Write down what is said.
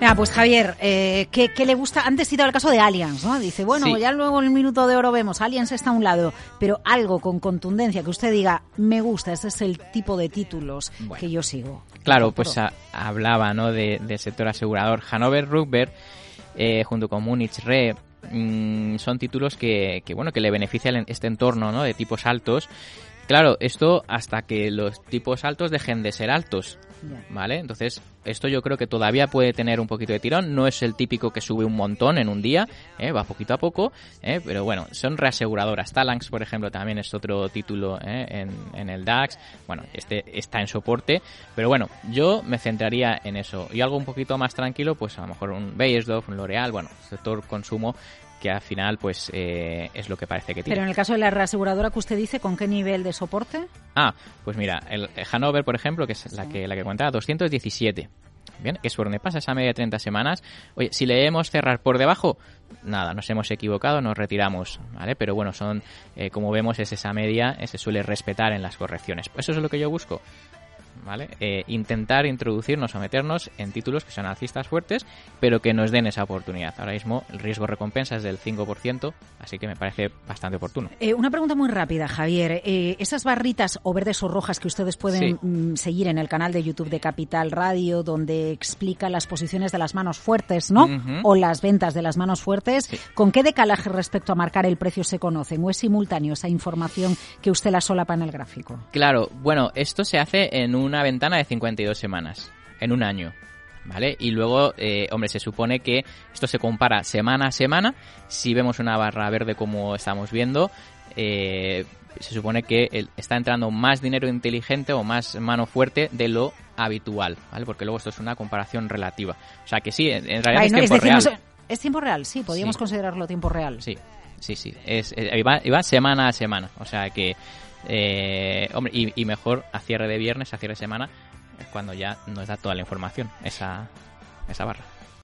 Mira, pues Javier, eh, ¿qué, le gusta? Antes citado el caso de Aliens, ¿no? Dice, bueno, ya luego en el minuto de oro vemos, Aliens está a un lado, pero algo con contundencia que usted diga, me gusta, este es el tipo de títulos que yo sigo. Claro, pues hablaba, ¿no? De, del sector asegurador. Hanover Rugber, eh, junto con Munich Re, mm, son títulos que, que, bueno, que le benefician este entorno, ¿no? De tipos altos Claro, esto hasta que los tipos altos dejen de ser altos, ¿vale? Entonces, esto yo creo que todavía puede tener un poquito de tirón. No es el típico que sube un montón en un día, ¿eh? va poquito a poco, ¿eh? pero bueno, son reaseguradoras. Talanx, por ejemplo, también es otro título ¿eh? en, el DAX. Bueno, este está en soporte, pero bueno, yo me centraría en eso. Y algo un poquito más tranquilo, pues a lo mejor un Bayersdorf, un L'Oreal, bueno, sector consumo que al final pues eh, es lo que parece que tiene. Pero en el caso de la reaseguradora que usted dice, ¿con qué nivel de soporte? Ah, pues mira, el Hanover, por ejemplo, que es la que la que comentaba, 217. Bien, que es por donde pasa esa media de 30 semanas. Oye, si leemos cerrar por debajo, nada, nos hemos equivocado, nos retiramos, ¿vale? Pero bueno, son, eh, como vemos, es esa media, se suele respetar en las correcciones. Pues eso es lo que yo busco. ¿Vale? Eh, intentar introducirnos o meternos en títulos que son alcistas fuertes, pero que nos den esa oportunidad. Ahora mismo el riesgo recompensa es del 5%, así que me parece bastante oportuno. Eh, una pregunta muy rápida, Javier. Eh, esas barritas o verdes o rojas que ustedes pueden mm, seguir en el canal de YouTube de Capital Radio, donde explica las posiciones de las manos fuertes, ¿no? O las ventas de las manos fuertes, ¿con qué decalaje respecto a marcar el precio se conocen? ¿O es simultáneo esa información que usted la solapa en el gráfico? Claro, bueno, esto se hace en un una ventana de 52 semanas, en un año. ¿Vale? Y luego, eh, hombre, se supone que esto se compara semana a semana. Si vemos una barra verde como estamos viendo, eh, se supone que está entrando más dinero inteligente o más mano fuerte de lo habitual, ¿vale? Porque luego esto es una comparación relativa. O sea que sí, en realidad es tiempo real. es tiempo real, sí, podríamos considerarlo tiempo real. Sí, sí, sí. Es, iba, semana a semana. O sea que eh, hombre, y, mejor a cierre de viernes, a cierre de semana, cuando ya nos da toda la información esa, esa barra.